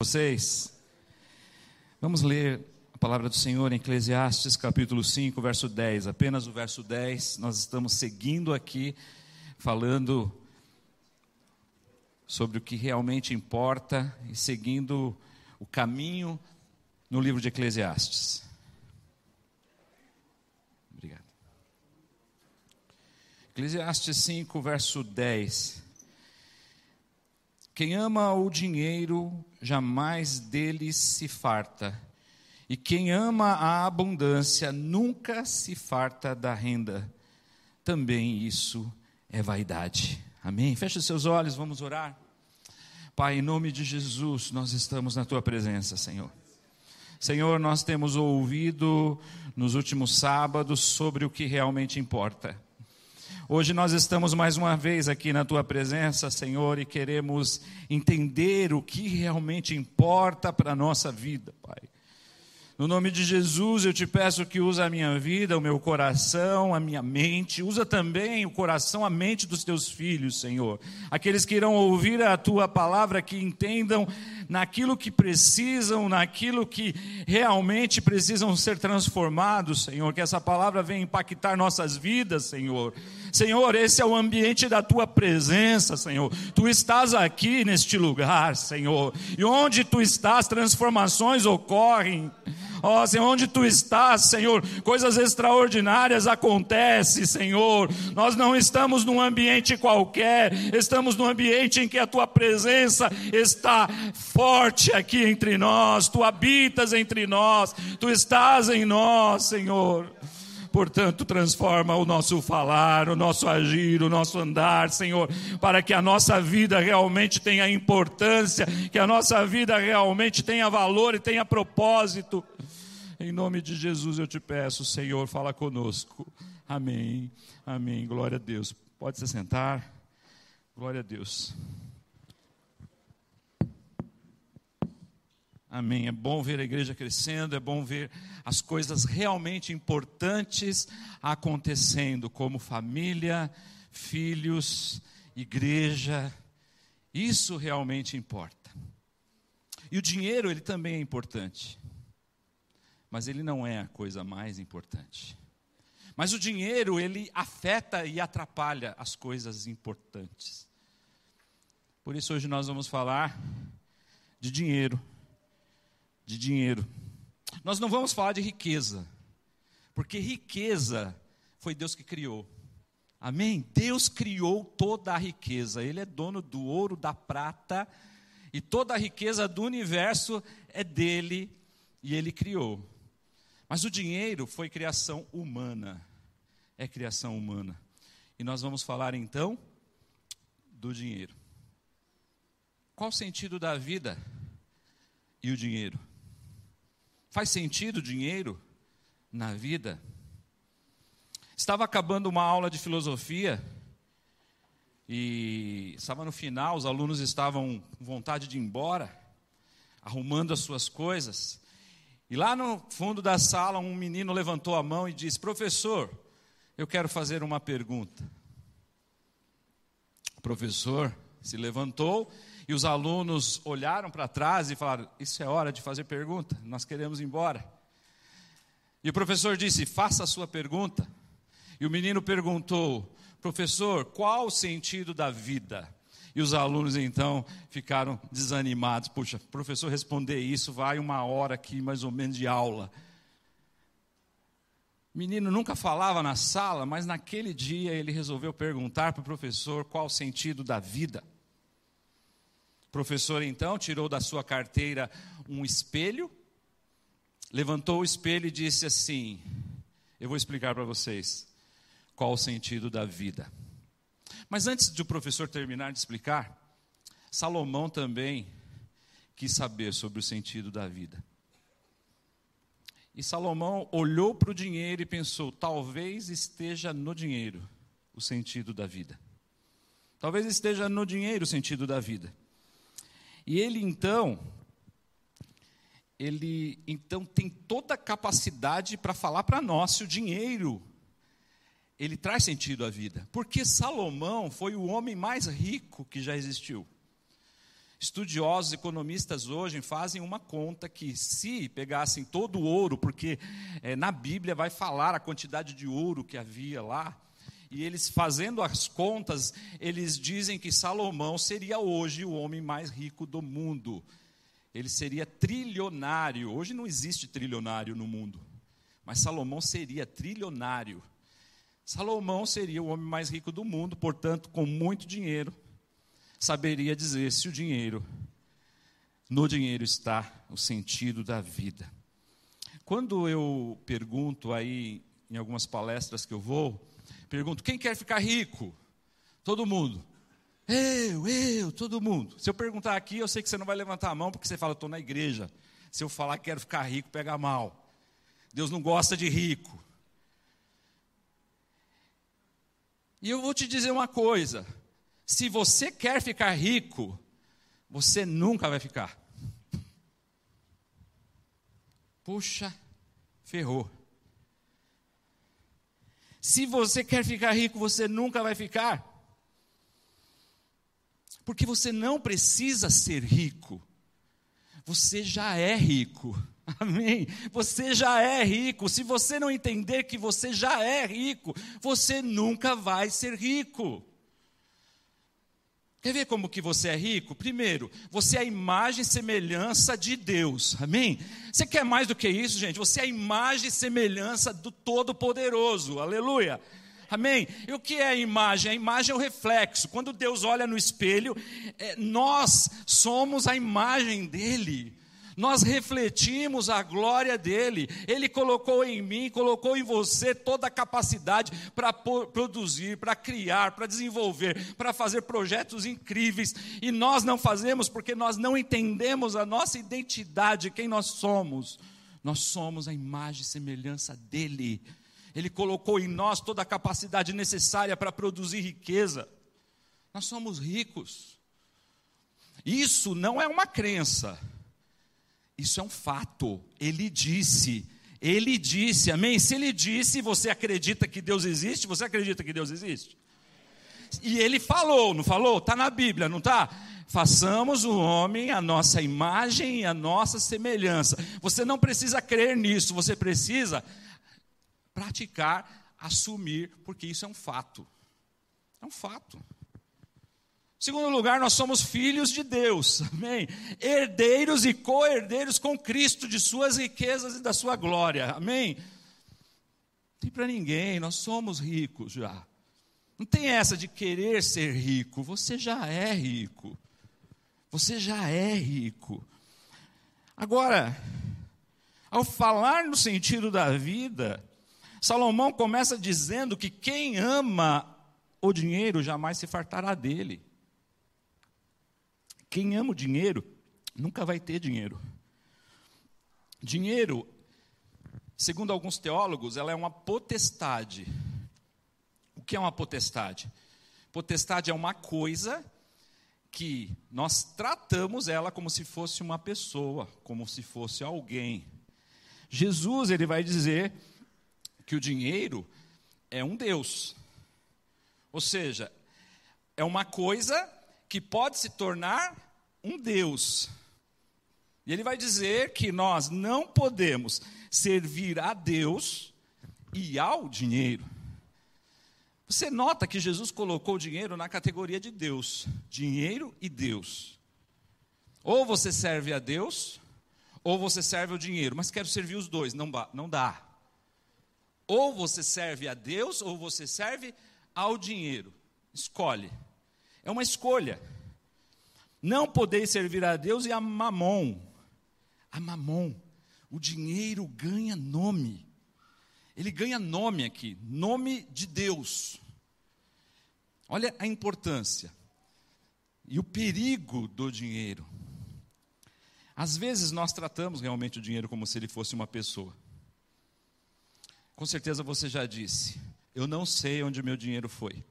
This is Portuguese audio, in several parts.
vocês. Vamos ler a palavra do Senhor em Eclesiastes capítulo 5, verso 10. Apenas o verso 10. Nós estamos seguindo aqui falando sobre o que realmente importa e seguindo o caminho no livro de Eclesiastes. Obrigado. Eclesiastes 5, verso 10. Quem ama o dinheiro jamais dele se farta, e quem ama a abundância nunca se farta da renda. Também isso é vaidade. Amém? Feche seus olhos, vamos orar. Pai, em nome de Jesus, nós estamos na tua presença, Senhor. Senhor, nós temos ouvido nos últimos sábados sobre o que realmente importa. Hoje nós estamos mais uma vez aqui na tua presença, Senhor, e queremos entender o que realmente importa para a nossa vida, Pai. No nome de Jesus, eu te peço que use a minha vida, o meu coração, a minha mente, usa também o coração, a mente dos teus filhos, Senhor. Aqueles que irão ouvir a tua palavra, que entendam naquilo que precisam, naquilo que realmente precisam ser transformados, Senhor. Que essa palavra venha impactar nossas vidas, Senhor. Senhor, esse é o ambiente da tua presença, Senhor. Tu estás aqui neste lugar, Senhor. E onde tu estás, transformações ocorrem. Ó oh, Senhor, onde tu estás, Senhor, coisas extraordinárias acontecem, Senhor. Nós não estamos num ambiente qualquer, estamos num ambiente em que a tua presença está forte aqui entre nós, tu habitas entre nós, tu estás em nós, Senhor. Portanto, transforma o nosso falar, o nosso agir, o nosso andar, Senhor, para que a nossa vida realmente tenha importância, que a nossa vida realmente tenha valor e tenha propósito. Em nome de Jesus eu te peço, Senhor, fala conosco. Amém. Amém. Glória a Deus. Pode se sentar. Glória a Deus. Amém. É bom ver a igreja crescendo, é bom ver as coisas realmente importantes acontecendo, como família, filhos, igreja. Isso realmente importa. E o dinheiro, ele também é importante. Mas ele não é a coisa mais importante. Mas o dinheiro, ele afeta e atrapalha as coisas importantes. Por isso, hoje nós vamos falar de dinheiro de dinheiro. Nós não vamos falar de riqueza, porque riqueza foi Deus que criou. Amém? Deus criou toda a riqueza, Ele é dono do ouro, da prata, e toda a riqueza do universo é dele e Ele criou. Mas o dinheiro foi criação humana, é criação humana. E nós vamos falar então do dinheiro. Qual o sentido da vida e o dinheiro? Faz sentido dinheiro na vida? Estava acabando uma aula de filosofia e estava no final, os alunos estavam com vontade de ir embora, arrumando as suas coisas. E lá no fundo da sala, um menino levantou a mão e disse: Professor, eu quero fazer uma pergunta. O professor se levantou e os alunos olharam para trás e falaram: Isso é hora de fazer pergunta, nós queremos ir embora. E o professor disse: Faça a sua pergunta. E o menino perguntou: Professor, qual o sentido da vida? E os alunos então ficaram desanimados. Puxa, professor responder isso vai uma hora aqui mais ou menos de aula. O menino nunca falava na sala, mas naquele dia ele resolveu perguntar para o professor qual o sentido da vida. O professor então tirou da sua carteira um espelho, levantou o espelho e disse assim: Eu vou explicar para vocês qual o sentido da vida. Mas antes de o professor terminar de explicar, Salomão também quis saber sobre o sentido da vida. E Salomão olhou para o dinheiro e pensou: talvez esteja no dinheiro o sentido da vida. Talvez esteja no dinheiro o sentido da vida. E ele então, ele então tem toda a capacidade para falar para nós se o dinheiro ele traz sentido à vida. Porque Salomão foi o homem mais rico que já existiu. Estudiosos, economistas hoje fazem uma conta que, se pegassem todo o ouro, porque é, na Bíblia vai falar a quantidade de ouro que havia lá, e eles fazendo as contas, eles dizem que Salomão seria hoje o homem mais rico do mundo. Ele seria trilionário. Hoje não existe trilionário no mundo, mas Salomão seria trilionário. Salomão seria o homem mais rico do mundo, portanto, com muito dinheiro saberia dizer se o dinheiro, no dinheiro está o sentido da vida. Quando eu pergunto aí, em algumas palestras que eu vou, pergunto: quem quer ficar rico? Todo mundo. Eu, eu, todo mundo. Se eu perguntar aqui, eu sei que você não vai levantar a mão porque você fala, estou na igreja. Se eu falar que quero ficar rico, pega mal. Deus não gosta de rico. E eu vou te dizer uma coisa: se você quer ficar rico, você nunca vai ficar. Puxa, ferrou. Se você quer ficar rico, você nunca vai ficar. Porque você não precisa ser rico. Você já é rico. Amém? Você já é rico. Se você não entender que você já é rico, você nunca vai ser rico. Quer ver como que você é rico? Primeiro, você é a imagem e semelhança de Deus. Amém? Você quer mais do que isso, gente? Você é a imagem e semelhança do Todo-Poderoso. Aleluia. Amém? E o que é a imagem? A imagem é o reflexo. Quando Deus olha no espelho, é, nós somos a imagem dele nós refletimos a glória dele. Ele colocou em mim, colocou em você toda a capacidade para produzir, para criar, para desenvolver, para fazer projetos incríveis. E nós não fazemos porque nós não entendemos a nossa identidade, quem nós somos. Nós somos a imagem e semelhança dele. Ele colocou em nós toda a capacidade necessária para produzir riqueza. Nós somos ricos. Isso não é uma crença. Isso é um fato. Ele disse. Ele disse, amém? Se ele disse, você acredita que Deus existe? Você acredita que Deus existe? E ele falou, não falou? Está na Bíblia, não está? Façamos o homem a nossa imagem e a nossa semelhança. Você não precisa crer nisso, você precisa praticar, assumir, porque isso é um fato. É um fato. Segundo lugar, nós somos filhos de Deus, amém? Herdeiros e co-herdeiros com Cristo de suas riquezas e da sua glória, amém? Não tem para ninguém, nós somos ricos já. Não tem essa de querer ser rico, você já é rico. Você já é rico. Agora, ao falar no sentido da vida, Salomão começa dizendo que quem ama o dinheiro jamais se fartará dele. Quem ama o dinheiro nunca vai ter dinheiro. Dinheiro, segundo alguns teólogos, ela é uma potestade. O que é uma potestade? Potestade é uma coisa que nós tratamos ela como se fosse uma pessoa, como se fosse alguém. Jesus, ele vai dizer que o dinheiro é um Deus. Ou seja, é uma coisa que pode se tornar um Deus. E ele vai dizer que nós não podemos servir a Deus e ao dinheiro. Você nota que Jesus colocou o dinheiro na categoria de Deus, dinheiro e Deus. Ou você serve a Deus, ou você serve ao dinheiro, mas quero servir os dois, não, não dá. Ou você serve a Deus, ou você serve ao dinheiro. Escolhe. É uma escolha. Não podeis servir a Deus e a mamon. A mamon. O dinheiro ganha nome. Ele ganha nome aqui, nome de Deus. Olha a importância e o perigo do dinheiro. Às vezes nós tratamos realmente o dinheiro como se ele fosse uma pessoa. Com certeza você já disse: Eu não sei onde meu dinheiro foi.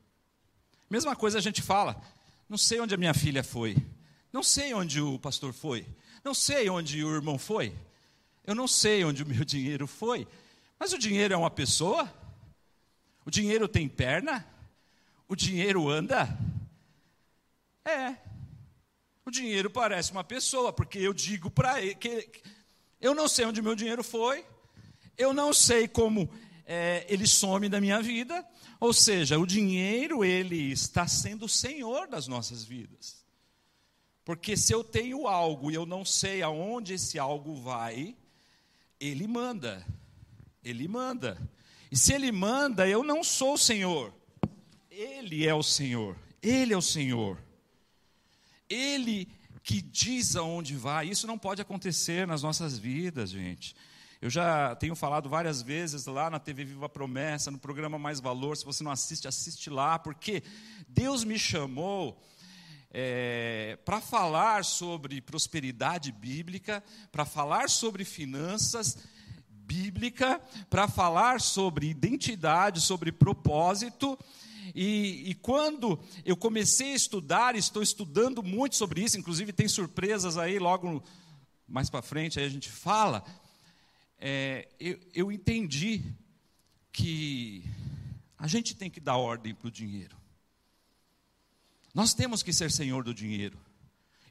Mesma coisa a gente fala: Não sei onde a minha filha foi. Não sei onde o pastor foi. Não sei onde o irmão foi. Eu não sei onde o meu dinheiro foi. Mas o dinheiro é uma pessoa? O dinheiro tem perna? O dinheiro anda? É. O dinheiro parece uma pessoa, porque eu digo para ele que eu não sei onde meu dinheiro foi, eu não sei como é, ele some da minha vida, ou seja, o dinheiro ele está sendo o senhor das nossas vidas. Porque se eu tenho algo e eu não sei aonde esse algo vai, ele manda. Ele manda. E se ele manda, eu não sou o Senhor. Ele é o Senhor. Ele é o Senhor. Ele que diz aonde vai. Isso não pode acontecer nas nossas vidas, gente. Eu já tenho falado várias vezes lá na TV Viva Promessa, no programa Mais Valor. Se você não assiste, assiste lá, porque Deus me chamou é, para falar sobre prosperidade bíblica, para falar sobre finanças bíblica, para falar sobre identidade, sobre propósito. E, e, quando eu comecei a estudar, estou estudando muito sobre isso, inclusive tem surpresas aí logo mais para frente, aí a gente fala. É, eu, eu entendi que a gente tem que dar ordem para o dinheiro. Nós temos que ser senhor do dinheiro,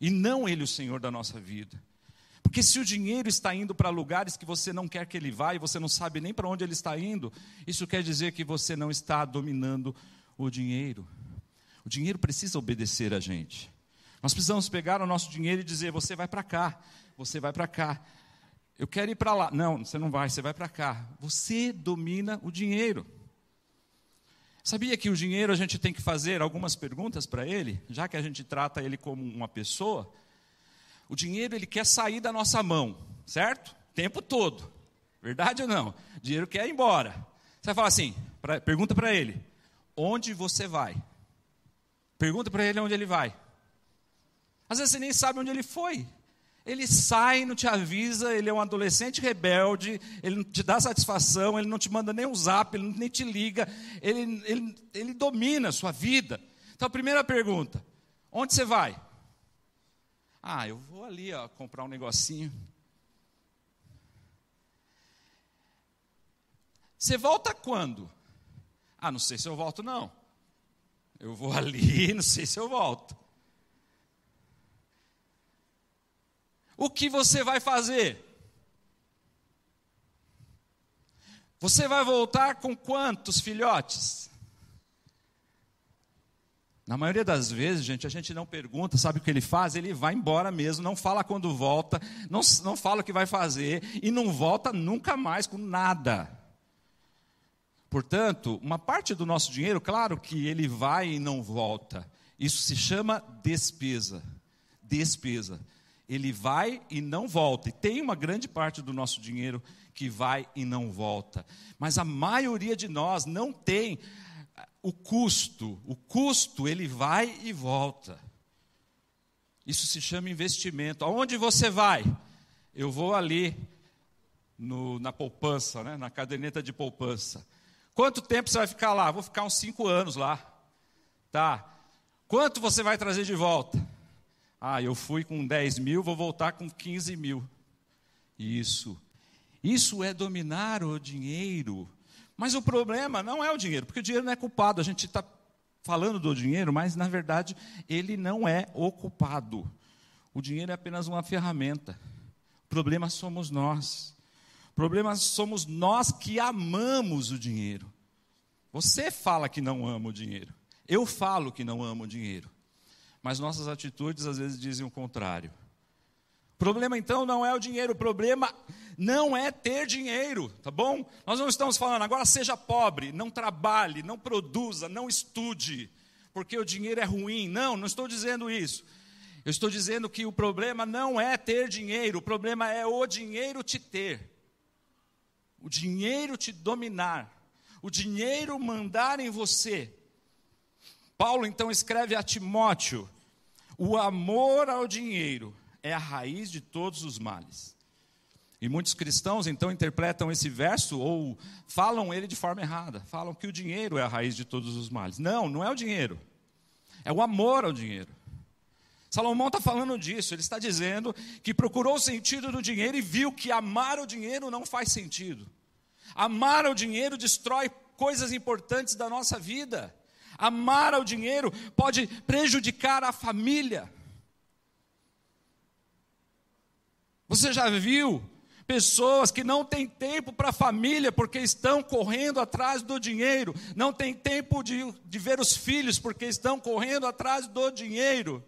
e não ele o senhor da nossa vida. Porque se o dinheiro está indo para lugares que você não quer que ele vá e você não sabe nem para onde ele está indo, isso quer dizer que você não está dominando o dinheiro. O dinheiro precisa obedecer a gente. Nós precisamos pegar o nosso dinheiro e dizer: você vai para cá, você vai para cá. Eu quero ir para lá. Não, você não vai, você vai para cá. Você domina o dinheiro. Sabia que o dinheiro a gente tem que fazer algumas perguntas para ele, já que a gente trata ele como uma pessoa? O dinheiro ele quer sair da nossa mão, certo? O tempo todo. Verdade ou não? O dinheiro quer ir embora. Você vai falar assim, pra, pergunta para ele, onde você vai? Pergunta para ele onde ele vai. Às vezes você nem sabe onde ele foi. Ele sai, não te avisa, ele é um adolescente rebelde, ele não te dá satisfação, ele não te manda nem um zap, ele nem te liga, ele, ele, ele domina a sua vida. Então, a primeira pergunta: onde você vai? Ah, eu vou ali ó, comprar um negocinho. Você volta quando? Ah, não sei se eu volto, não. Eu vou ali, não sei se eu volto. O que você vai fazer? Você vai voltar com quantos filhotes? Na maioria das vezes, gente, a gente não pergunta, sabe o que ele faz? Ele vai embora mesmo, não fala quando volta, não, não fala o que vai fazer e não volta nunca mais com nada. Portanto, uma parte do nosso dinheiro, claro que ele vai e não volta. Isso se chama despesa. Despesa. Ele vai e não volta. E tem uma grande parte do nosso dinheiro que vai e não volta. Mas a maioria de nós não tem o custo. O custo, ele vai e volta. Isso se chama investimento. Aonde você vai? Eu vou ali no, na poupança, né? na caderneta de poupança. Quanto tempo você vai ficar lá? Vou ficar uns cinco anos lá. Tá. Quanto você vai trazer de volta? Ah, eu fui com 10 mil, vou voltar com 15 mil. Isso. Isso é dominar o dinheiro. Mas o problema não é o dinheiro, porque o dinheiro não é culpado. A gente está falando do dinheiro, mas na verdade ele não é o culpado. O dinheiro é apenas uma ferramenta. O problema somos nós. O problema somos nós que amamos o dinheiro. Você fala que não ama o dinheiro. Eu falo que não amo o dinheiro. Mas nossas atitudes às vezes dizem o contrário. O problema então não é o dinheiro, o problema não é ter dinheiro, tá bom? Nós não estamos falando agora seja pobre, não trabalhe, não produza, não estude, porque o dinheiro é ruim. Não, não estou dizendo isso. Eu estou dizendo que o problema não é ter dinheiro, o problema é o dinheiro te ter. O dinheiro te dominar, o dinheiro mandar em você. Paulo então escreve a Timóteo: o amor ao dinheiro é a raiz de todos os males. E muitos cristãos então interpretam esse verso ou falam ele de forma errada. Falam que o dinheiro é a raiz de todos os males. Não, não é o dinheiro. É o amor ao dinheiro. Salomão está falando disso. Ele está dizendo que procurou o sentido do dinheiro e viu que amar o dinheiro não faz sentido. Amar o dinheiro destrói coisas importantes da nossa vida. Amar ao dinheiro pode prejudicar a família. Você já viu pessoas que não têm tempo para a família porque estão correndo atrás do dinheiro, não têm tempo de, de ver os filhos porque estão correndo atrás do dinheiro.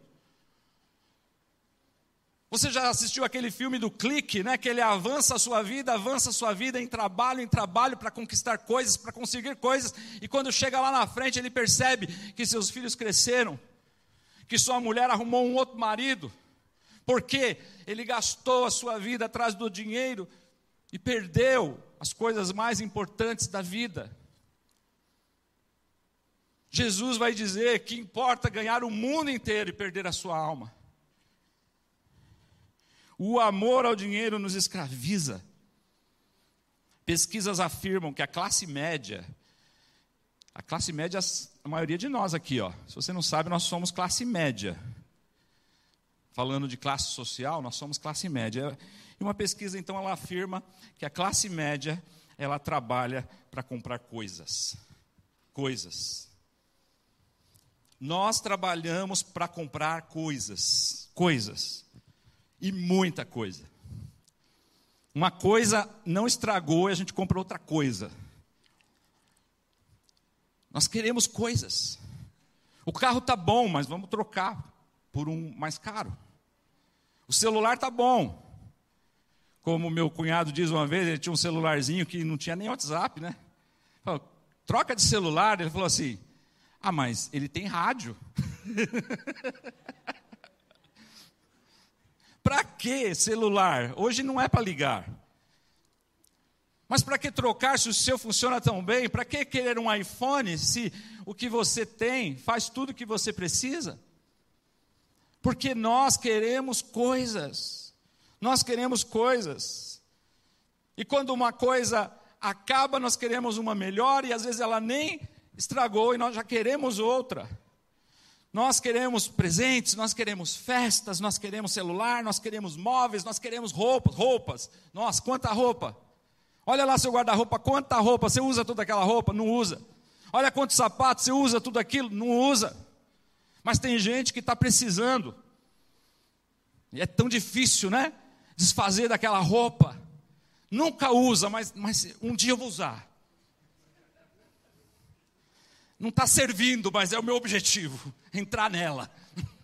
Você já assistiu aquele filme do clique, né? Que ele avança a sua vida, avança a sua vida em trabalho, em trabalho para conquistar coisas, para conseguir coisas, e quando chega lá na frente ele percebe que seus filhos cresceram, que sua mulher arrumou um outro marido, porque ele gastou a sua vida atrás do dinheiro e perdeu as coisas mais importantes da vida. Jesus vai dizer que importa ganhar o mundo inteiro e perder a sua alma. O amor ao dinheiro nos escraviza. Pesquisas afirmam que a classe média, a classe média, a maioria de nós aqui, ó, se você não sabe, nós somos classe média. Falando de classe social, nós somos classe média. E uma pesquisa, então, ela afirma que a classe média, ela trabalha para comprar coisas. Coisas. Nós trabalhamos para comprar coisas. Coisas e muita coisa. Uma coisa não estragou e a gente compra outra coisa. Nós queremos coisas. O carro tá bom, mas vamos trocar por um mais caro. O celular tá bom. Como meu cunhado diz uma vez, ele tinha um celularzinho que não tinha nem WhatsApp, né? Falou, troca de celular, ele falou assim: "Ah, mas ele tem rádio". Para que celular? Hoje não é para ligar. Mas para que trocar se o seu funciona tão bem? Para que querer um iPhone se o que você tem faz tudo o que você precisa? Porque nós queremos coisas. Nós queremos coisas. E quando uma coisa acaba, nós queremos uma melhor e às vezes ela nem estragou e nós já queremos outra. Nós queremos presentes, nós queremos festas, nós queremos celular, nós queremos móveis, nós queremos roupas, roupas. Nossa, quanta roupa! Olha lá seu guarda-roupa, quanta roupa, você usa toda aquela roupa? Não usa. Olha quantos sapatos, você usa tudo aquilo? Não usa. Mas tem gente que está precisando. E é tão difícil, né? Desfazer daquela roupa. Nunca usa, mas, mas um dia eu vou usar. Não está servindo, mas é o meu objetivo entrar nela.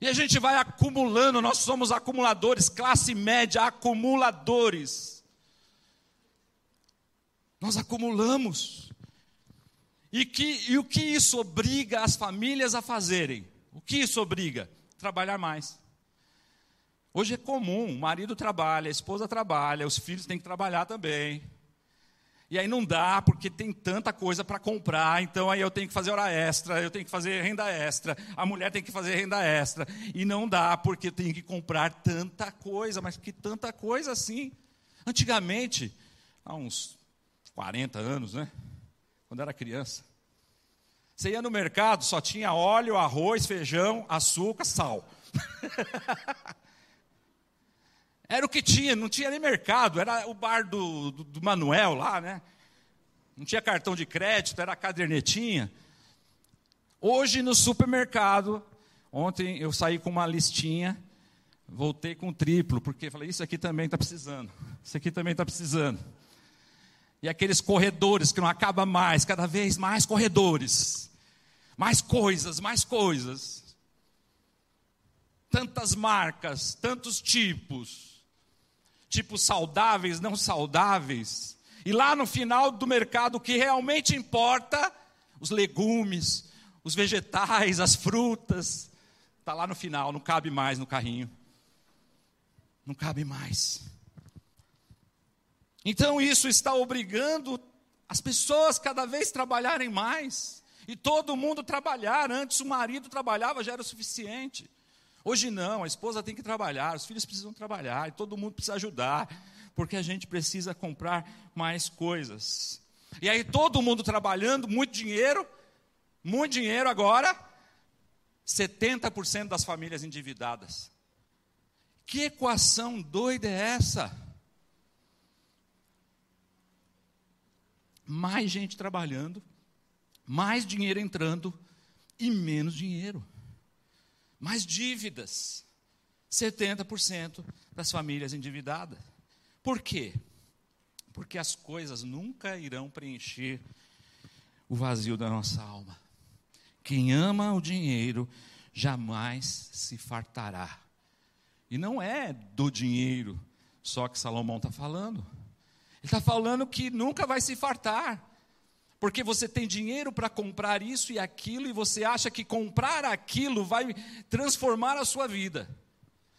E a gente vai acumulando, nós somos acumuladores, classe média, acumuladores. Nós acumulamos. E, que, e o que isso obriga as famílias a fazerem? O que isso obriga? Trabalhar mais. Hoje é comum, o marido trabalha, a esposa trabalha, os filhos têm que trabalhar também. E aí não dá, porque tem tanta coisa para comprar, então aí eu tenho que fazer hora extra, eu tenho que fazer renda extra, a mulher tem que fazer renda extra. E não dá, porque eu tenho que comprar tanta coisa, mas que tanta coisa assim. Antigamente, há uns 40 anos, né? Quando era criança. Você ia no mercado, só tinha óleo, arroz, feijão, açúcar, sal. Era o que tinha, não tinha nem mercado, era o bar do, do, do Manuel lá, né? Não tinha cartão de crédito, era cadernetinha. Hoje no supermercado, ontem eu saí com uma listinha, voltei com triplo, porque falei, isso aqui também está precisando, isso aqui também está precisando. E aqueles corredores que não acaba mais, cada vez mais corredores, mais coisas, mais coisas. Tantas marcas, tantos tipos tipos saudáveis, não saudáveis. E lá no final do mercado, o que realmente importa, os legumes, os vegetais, as frutas, está lá no final, não cabe mais no carrinho. Não cabe mais. Então isso está obrigando as pessoas cada vez trabalharem mais. E todo mundo trabalhar. Antes o marido trabalhava, já era o suficiente. Hoje não, a esposa tem que trabalhar, os filhos precisam trabalhar, e todo mundo precisa ajudar, porque a gente precisa comprar mais coisas. E aí todo mundo trabalhando, muito dinheiro, muito dinheiro agora, 70% das famílias endividadas. Que equação doida é essa? Mais gente trabalhando, mais dinheiro entrando e menos dinheiro mais dívidas. 70% das famílias endividadas. Por quê? Porque as coisas nunca irão preencher o vazio da nossa alma. Quem ama o dinheiro jamais se fartará. E não é do dinheiro só que Salomão está falando. Ele está falando que nunca vai se fartar. Porque você tem dinheiro para comprar isso e aquilo, e você acha que comprar aquilo vai transformar a sua vida.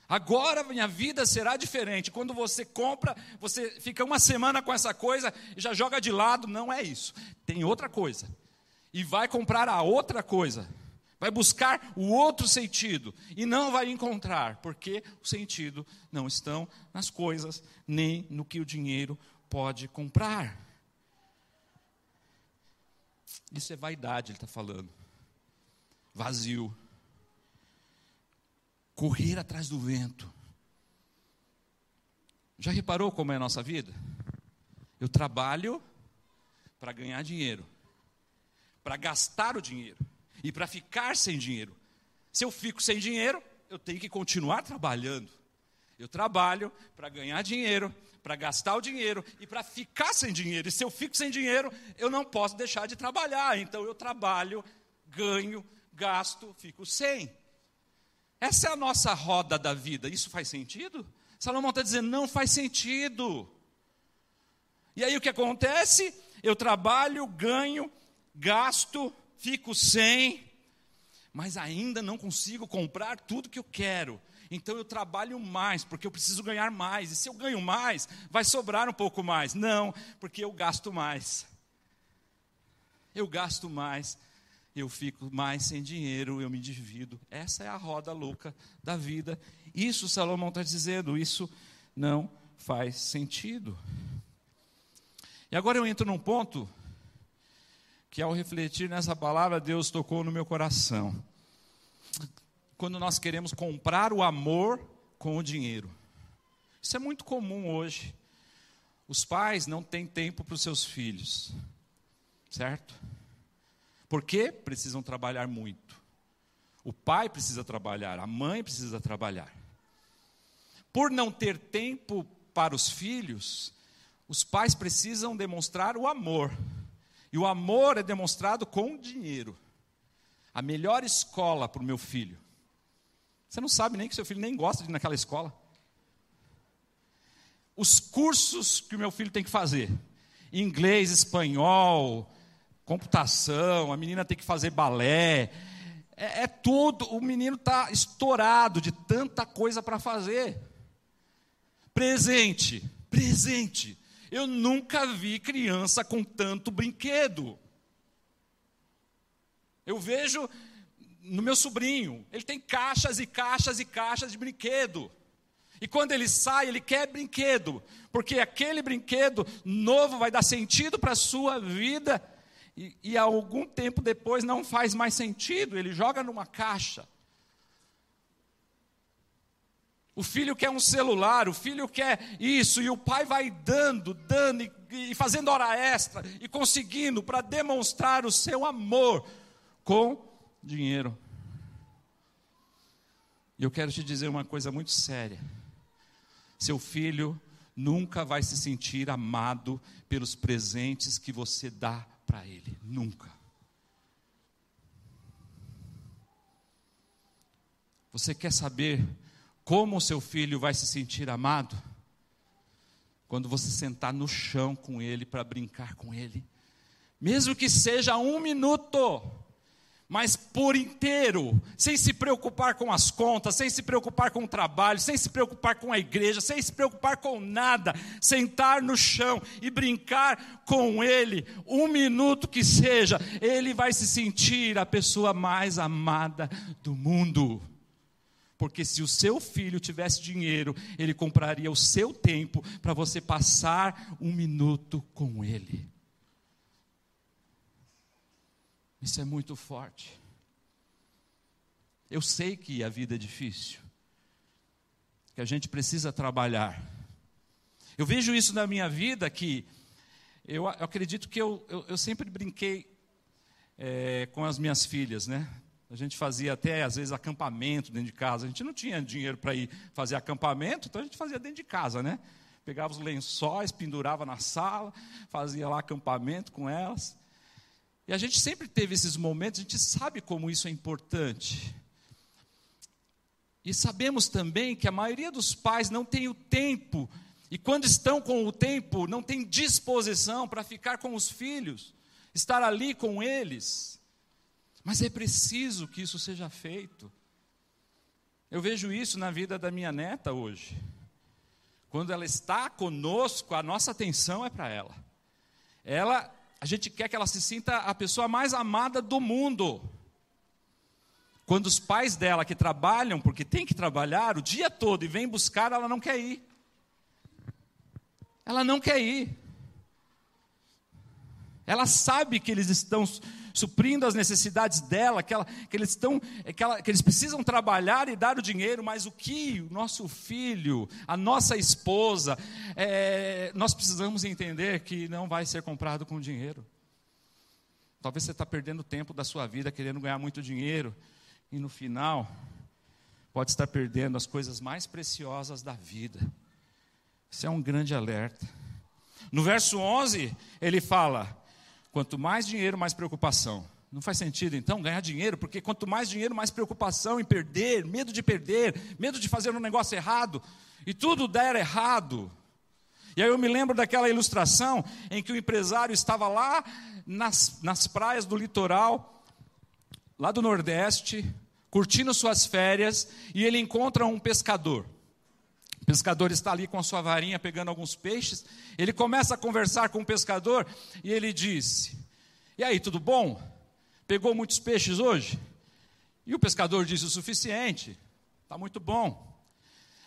Agora minha vida será diferente. Quando você compra, você fica uma semana com essa coisa e já joga de lado. Não é isso. Tem outra coisa. E vai comprar a outra coisa. Vai buscar o outro sentido. E não vai encontrar, porque o sentido não estão nas coisas, nem no que o dinheiro pode comprar. Isso é vaidade, ele está falando. Vazio correr atrás do vento. Já reparou como é a nossa vida? Eu trabalho para ganhar dinheiro, para gastar o dinheiro e para ficar sem dinheiro. Se eu fico sem dinheiro, eu tenho que continuar trabalhando. Eu trabalho para ganhar dinheiro, para gastar o dinheiro e para ficar sem dinheiro. E se eu fico sem dinheiro, eu não posso deixar de trabalhar. Então eu trabalho, ganho, gasto, fico sem. Essa é a nossa roda da vida. Isso faz sentido? Salomão está dizendo: não faz sentido. E aí o que acontece? Eu trabalho, ganho, gasto, fico sem, mas ainda não consigo comprar tudo que eu quero. Então eu trabalho mais, porque eu preciso ganhar mais. E se eu ganho mais, vai sobrar um pouco mais. Não, porque eu gasto mais. Eu gasto mais eu fico mais sem dinheiro, eu me divido. Essa é a roda louca da vida. Isso Salomão está dizendo, isso não faz sentido. E agora eu entro num ponto que, ao refletir nessa palavra, Deus tocou no meu coração. Quando nós queremos comprar o amor com o dinheiro. Isso é muito comum hoje. Os pais não têm tempo para os seus filhos, certo? Porque precisam trabalhar muito. O pai precisa trabalhar, a mãe precisa trabalhar. Por não ter tempo para os filhos, os pais precisam demonstrar o amor. E o amor é demonstrado com dinheiro. A melhor escola para o meu filho. Você não sabe nem que seu filho nem gosta de ir naquela escola. Os cursos que o meu filho tem que fazer: inglês, espanhol, computação, a menina tem que fazer balé. É, é tudo, o menino está estourado de tanta coisa para fazer. Presente, presente. Eu nunca vi criança com tanto brinquedo. Eu vejo no meu sobrinho, ele tem caixas e caixas e caixas de brinquedo. E quando ele sai, ele quer brinquedo, porque aquele brinquedo novo vai dar sentido para a sua vida e, e algum tempo depois não faz mais sentido, ele joga numa caixa. O filho quer um celular, o filho quer isso, e o pai vai dando, dando, e, e fazendo hora extra, e conseguindo para demonstrar o seu amor com dinheiro. E eu quero te dizer uma coisa muito séria: seu filho nunca vai se sentir amado pelos presentes que você dá para ele, nunca. Você quer saber como o seu filho vai se sentir amado? Quando você sentar no chão com ele para brincar com ele, mesmo que seja um minuto mas por inteiro, sem se preocupar com as contas, sem se preocupar com o trabalho, sem se preocupar com a igreja, sem se preocupar com nada, sentar no chão e brincar com ele, um minuto que seja, ele vai se sentir a pessoa mais amada do mundo. Porque se o seu filho tivesse dinheiro, ele compraria o seu tempo para você passar um minuto com ele. Isso é muito forte. Eu sei que a vida é difícil, que a gente precisa trabalhar. Eu vejo isso na minha vida que eu, eu acredito que eu, eu, eu sempre brinquei é, com as minhas filhas, né? A gente fazia até, às vezes, acampamento dentro de casa. A gente não tinha dinheiro para ir fazer acampamento, então a gente fazia dentro de casa, né? Pegava os lençóis, pendurava na sala, fazia lá acampamento com elas. E a gente sempre teve esses momentos, a gente sabe como isso é importante. E sabemos também que a maioria dos pais não tem o tempo, e quando estão com o tempo, não tem disposição para ficar com os filhos, estar ali com eles. Mas é preciso que isso seja feito. Eu vejo isso na vida da minha neta hoje. Quando ela está conosco, a nossa atenção é para ela. Ela, a gente quer que ela se sinta a pessoa mais amada do mundo. Quando os pais dela que trabalham, porque tem que trabalhar o dia todo e vem buscar, ela não quer ir. Ela não quer ir. Ela sabe que eles estão suprindo as necessidades dela, que, ela, que eles estão, que, ela, que eles precisam trabalhar e dar o dinheiro, mas o que o nosso filho, a nossa esposa, é, nós precisamos entender que não vai ser comprado com dinheiro. Talvez você está perdendo tempo da sua vida querendo ganhar muito dinheiro, e no final, pode estar perdendo as coisas mais preciosas da vida. Isso é um grande alerta. No verso 11, ele fala: quanto mais dinheiro, mais preocupação. Não faz sentido então ganhar dinheiro, porque quanto mais dinheiro, mais preocupação em perder, medo de perder, medo de fazer um negócio errado, e tudo der errado. E aí eu me lembro daquela ilustração em que o empresário estava lá nas, nas praias do litoral, lá do Nordeste, curtindo suas férias, e ele encontra um pescador. O pescador está ali com a sua varinha pegando alguns peixes. Ele começa a conversar com o pescador e ele disse: E aí, tudo bom? Pegou muitos peixes hoje? E o pescador disse: O suficiente, está muito bom.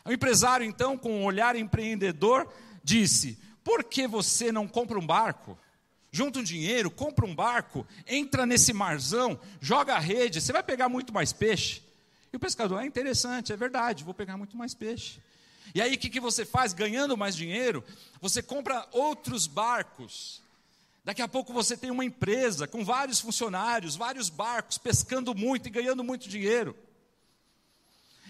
O empresário, então, com um olhar empreendedor, disse: Por que você não compra um barco? junta um dinheiro, compra um barco, entra nesse marzão, joga a rede, você vai pegar muito mais peixe. E o pescador, é interessante, é verdade, vou pegar muito mais peixe. E aí o que, que você faz? Ganhando mais dinheiro, você compra outros barcos. Daqui a pouco você tem uma empresa com vários funcionários, vários barcos, pescando muito e ganhando muito dinheiro.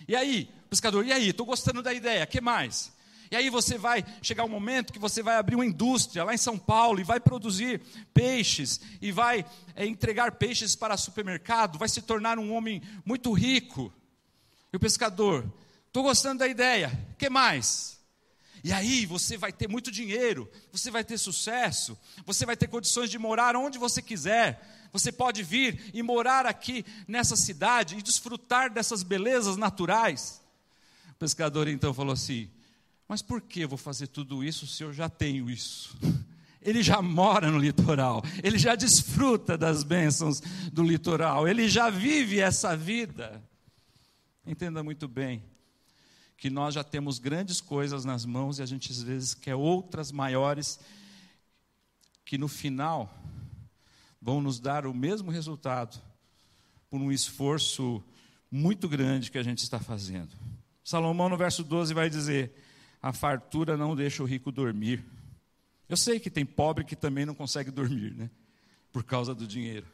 E aí, pescador, e aí? Estou gostando da ideia, que mais? E aí você vai chegar um momento que você vai abrir uma indústria lá em São Paulo e vai produzir peixes e vai é, entregar peixes para supermercado, vai se tornar um homem muito rico. E o pescador, estou gostando da ideia, que mais? E aí você vai ter muito dinheiro, você vai ter sucesso, você vai ter condições de morar onde você quiser. Você pode vir e morar aqui nessa cidade e desfrutar dessas belezas naturais. O pescador então falou assim: mas por que eu vou fazer tudo isso se eu já tenho isso? Ele já mora no litoral, ele já desfruta das bênçãos do litoral, ele já vive essa vida. Entenda muito bem que nós já temos grandes coisas nas mãos e a gente às vezes quer outras maiores que no final vão nos dar o mesmo resultado por um esforço muito grande que a gente está fazendo. Salomão no verso 12 vai dizer: a fartura não deixa o rico dormir. Eu sei que tem pobre que também não consegue dormir, né? Por causa do dinheiro.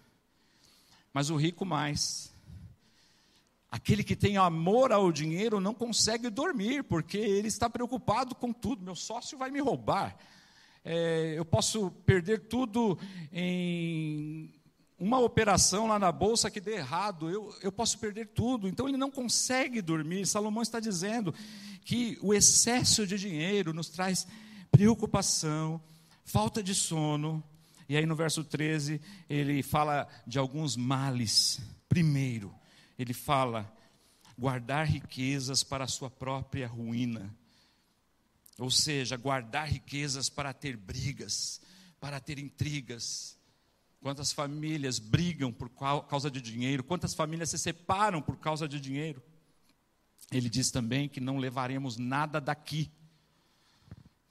Mas o rico mais. Aquele que tem amor ao dinheiro não consegue dormir, porque ele está preocupado com tudo. Meu sócio vai me roubar. É, eu posso perder tudo em uma operação lá na bolsa que dê errado, eu, eu posso perder tudo. Então ele não consegue dormir. Salomão está dizendo que o excesso de dinheiro nos traz preocupação, falta de sono. E aí no verso 13 ele fala de alguns males. Primeiro, ele fala guardar riquezas para a sua própria ruína. Ou seja, guardar riquezas para ter brigas, para ter intrigas Quantas famílias brigam por causa de dinheiro? Quantas famílias se separam por causa de dinheiro? Ele diz também que não levaremos nada daqui.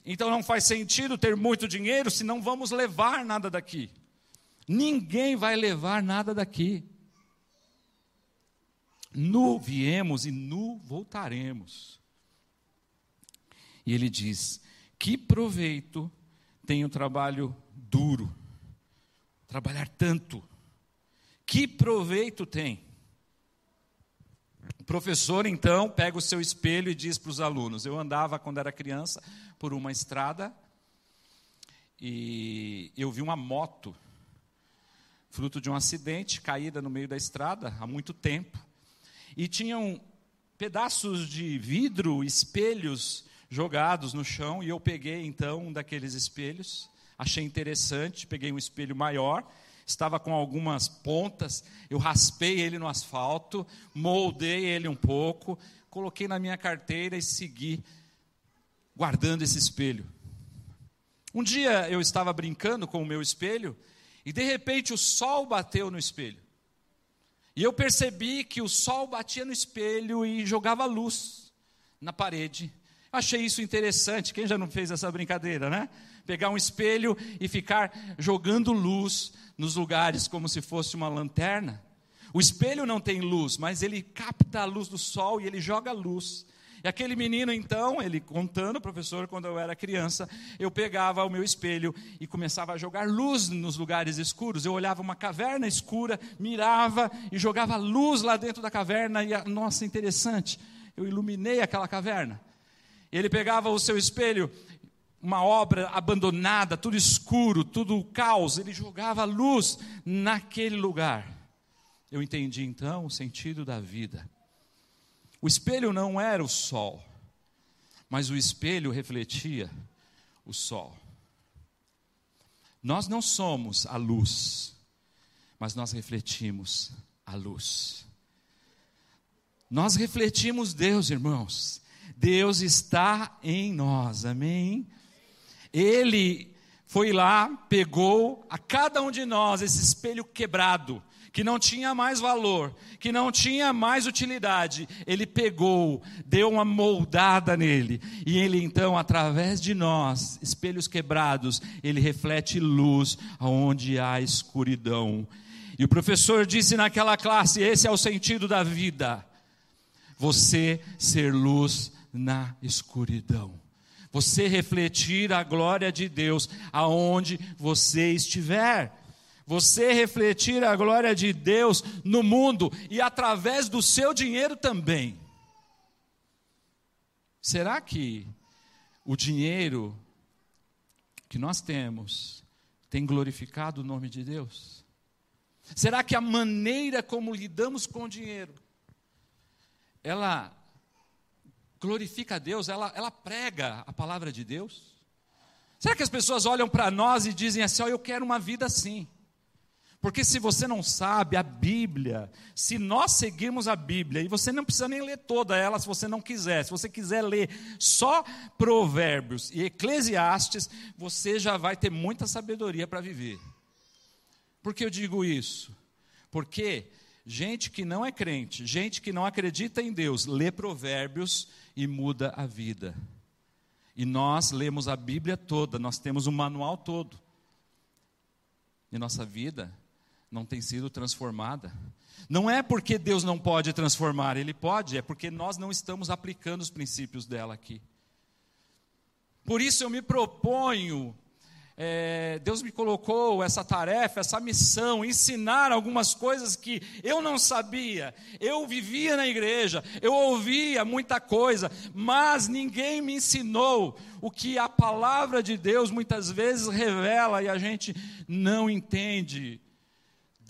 Então não faz sentido ter muito dinheiro se não vamos levar nada daqui. Ninguém vai levar nada daqui. Nu viemos e nu voltaremos. E ele diz: Que proveito tem o trabalho duro trabalhar tanto. Que proveito tem? O professor, então, pega o seu espelho e diz para os alunos: Eu andava, quando era criança, por uma estrada e eu vi uma moto, fruto de um acidente, caída no meio da estrada há muito tempo. E tinham pedaços de vidro, espelhos jogados no chão, e eu peguei então um daqueles espelhos, achei interessante, peguei um espelho maior estava com algumas pontas, eu raspei ele no asfalto, moldei ele um pouco, coloquei na minha carteira e segui guardando esse espelho. Um dia eu estava brincando com o meu espelho e de repente o sol bateu no espelho. E eu percebi que o sol batia no espelho e jogava luz na parede. Achei isso interessante. Quem já não fez essa brincadeira, né? Pegar um espelho e ficar jogando luz nos lugares como se fosse uma lanterna. O espelho não tem luz, mas ele capta a luz do sol e ele joga luz. E aquele menino, então, ele contando, professor, quando eu era criança, eu pegava o meu espelho e começava a jogar luz nos lugares escuros. Eu olhava uma caverna escura, mirava e jogava luz lá dentro da caverna. E, nossa, interessante, eu iluminei aquela caverna. Ele pegava o seu espelho uma obra abandonada, tudo escuro, tudo caos, ele jogava luz naquele lugar. Eu entendi então o sentido da vida. O espelho não era o sol, mas o espelho refletia o sol. Nós não somos a luz, mas nós refletimos a luz. Nós refletimos Deus, irmãos. Deus está em nós, amém? Ele foi lá, pegou a cada um de nós esse espelho quebrado, que não tinha mais valor, que não tinha mais utilidade. Ele pegou, deu uma moldada nele, e ele então, através de nós, espelhos quebrados, ele reflete luz aonde há escuridão. E o professor disse naquela classe: esse é o sentido da vida. Você ser luz na escuridão você refletir a glória de Deus aonde você estiver. Você refletir a glória de Deus no mundo e através do seu dinheiro também. Será que o dinheiro que nós temos tem glorificado o nome de Deus? Será que a maneira como lidamos com o dinheiro ela glorifica a Deus, ela, ela prega a palavra de Deus? Será que as pessoas olham para nós e dizem assim: oh, eu quero uma vida assim? Porque se você não sabe a Bíblia, se nós seguirmos a Bíblia, e você não precisa nem ler toda ela se você não quiser, se você quiser ler só Provérbios e Eclesiastes, você já vai ter muita sabedoria para viver. Por que eu digo isso? Porque gente que não é crente, gente que não acredita em Deus, lê Provérbios e muda a vida. E nós lemos a Bíblia toda, nós temos o manual todo. E nossa vida não tem sido transformada. Não é porque Deus não pode transformar, Ele pode, é porque nós não estamos aplicando os princípios dela aqui. Por isso eu me proponho é, Deus me colocou essa tarefa, essa missão, ensinar algumas coisas que eu não sabia. Eu vivia na igreja, eu ouvia muita coisa, mas ninguém me ensinou o que a palavra de Deus muitas vezes revela e a gente não entende.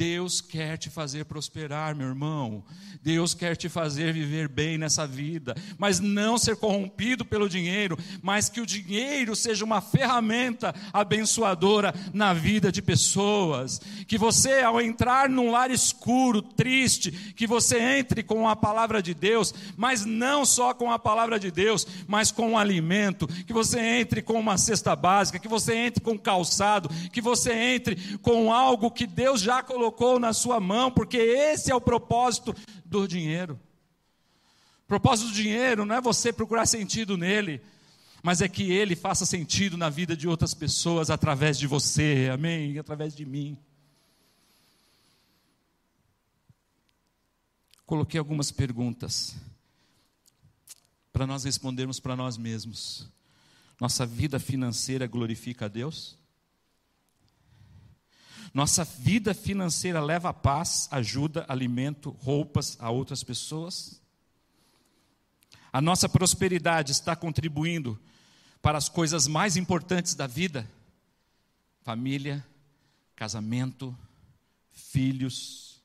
Deus quer te fazer prosperar, meu irmão. Deus quer te fazer viver bem nessa vida, mas não ser corrompido pelo dinheiro, mas que o dinheiro seja uma ferramenta abençoadora na vida de pessoas. Que você, ao entrar num lar escuro, triste, que você entre com a palavra de Deus, mas não só com a palavra de Deus, mas com o alimento. Que você entre com uma cesta básica, que você entre com calçado, que você entre com algo que Deus já colocou colocou na sua mão, porque esse é o propósito do dinheiro. O propósito do dinheiro não é você procurar sentido nele, mas é que ele faça sentido na vida de outras pessoas através de você, amém? Através de mim. Coloquei algumas perguntas para nós respondermos para nós mesmos. Nossa vida financeira glorifica a Deus? Nossa vida financeira leva paz, ajuda, alimento, roupas a outras pessoas? A nossa prosperidade está contribuindo para as coisas mais importantes da vida: família, casamento, filhos,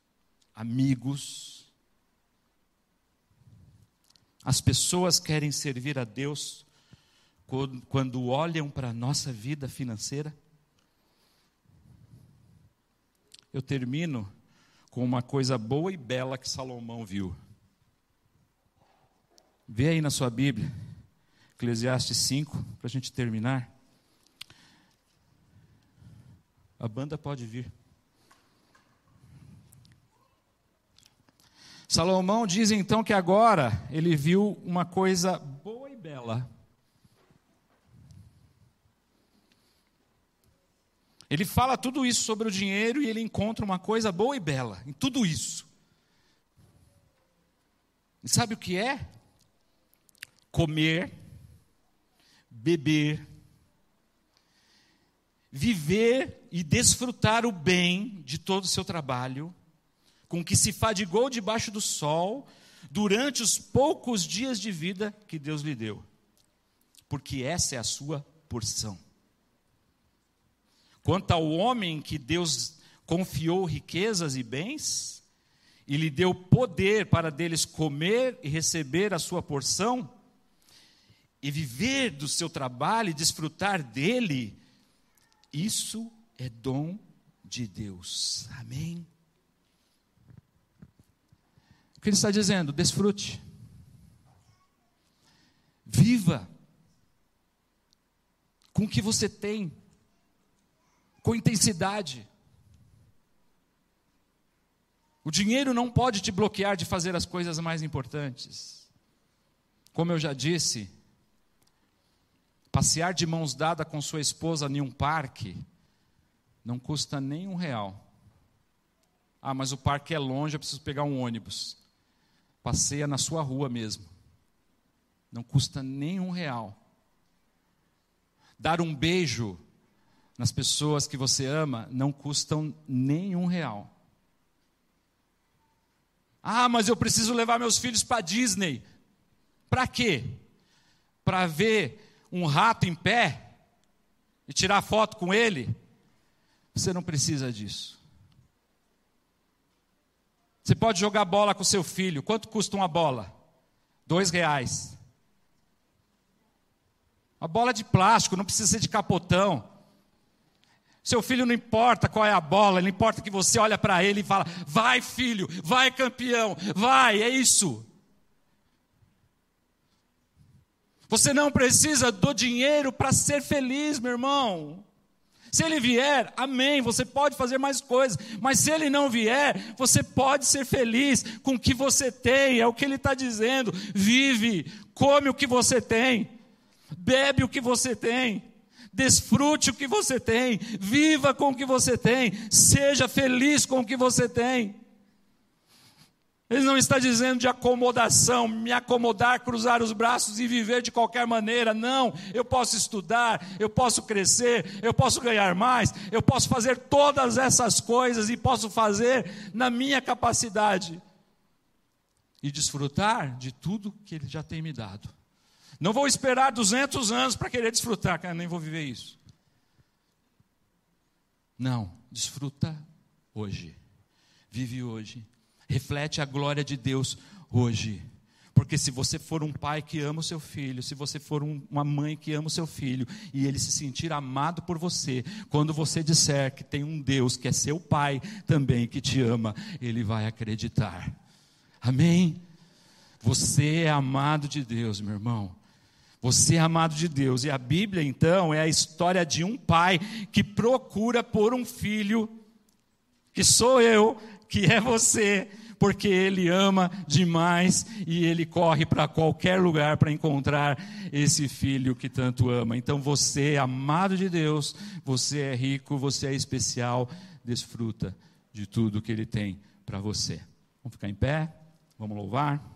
amigos. As pessoas querem servir a Deus quando olham para a nossa vida financeira. Eu termino com uma coisa boa e bela que Salomão viu. Vê aí na sua Bíblia, Eclesiastes 5, para a gente terminar. A banda pode vir. Salomão diz então que agora ele viu uma coisa boa e bela. Ele fala tudo isso sobre o dinheiro e ele encontra uma coisa boa e bela em tudo isso. E sabe o que é? Comer, beber, viver e desfrutar o bem de todo o seu trabalho, com que se fadigou debaixo do sol, durante os poucos dias de vida que Deus lhe deu, porque essa é a sua porção. Quanto ao homem que Deus confiou riquezas e bens, e lhe deu poder para deles comer e receber a sua porção, e viver do seu trabalho e desfrutar dele, isso é dom de Deus. Amém? O que ele está dizendo? Desfrute. Viva com o que você tem com intensidade. O dinheiro não pode te bloquear de fazer as coisas mais importantes. Como eu já disse, passear de mãos dadas com sua esposa em um parque não custa nem um real. Ah, mas o parque é longe, eu preciso pegar um ônibus. Passeia na sua rua mesmo. Não custa nem um real. Dar um beijo nas pessoas que você ama não custam nenhum real. Ah, mas eu preciso levar meus filhos para Disney. Para quê? Para ver um rato em pé e tirar foto com ele? Você não precisa disso. Você pode jogar bola com seu filho. Quanto custa uma bola? Dois reais. Uma bola de plástico, não precisa ser de capotão. Seu filho não importa qual é a bola, não importa que você olha para ele e fala: vai filho, vai campeão, vai, é isso. Você não precisa do dinheiro para ser feliz, meu irmão. Se ele vier, amém, você pode fazer mais coisas, mas se ele não vier, você pode ser feliz com o que você tem, é o que ele está dizendo. Vive, come o que você tem, bebe o que você tem desfrute o que você tem, viva com o que você tem, seja feliz com o que você tem. Ele não está dizendo de acomodação, me acomodar, cruzar os braços e viver de qualquer maneira. Não, eu posso estudar, eu posso crescer, eu posso ganhar mais, eu posso fazer todas essas coisas e posso fazer na minha capacidade e desfrutar de tudo que Ele já tem me dado. Não vou esperar 200 anos para querer desfrutar, cara, nem vou viver isso. Não, desfruta hoje. Vive hoje. Reflete a glória de Deus hoje. Porque se você for um pai que ama o seu filho, se você for um, uma mãe que ama o seu filho, e ele se sentir amado por você, quando você disser que tem um Deus que é seu pai também, que te ama, ele vai acreditar. Amém? Você é amado de Deus, meu irmão. Você é amado de Deus. E a Bíblia, então, é a história de um pai que procura por um filho, que sou eu, que é você, porque ele ama demais e ele corre para qualquer lugar para encontrar esse filho que tanto ama. Então você é amado de Deus, você é rico, você é especial, desfruta de tudo que ele tem para você. Vamos ficar em pé? Vamos louvar?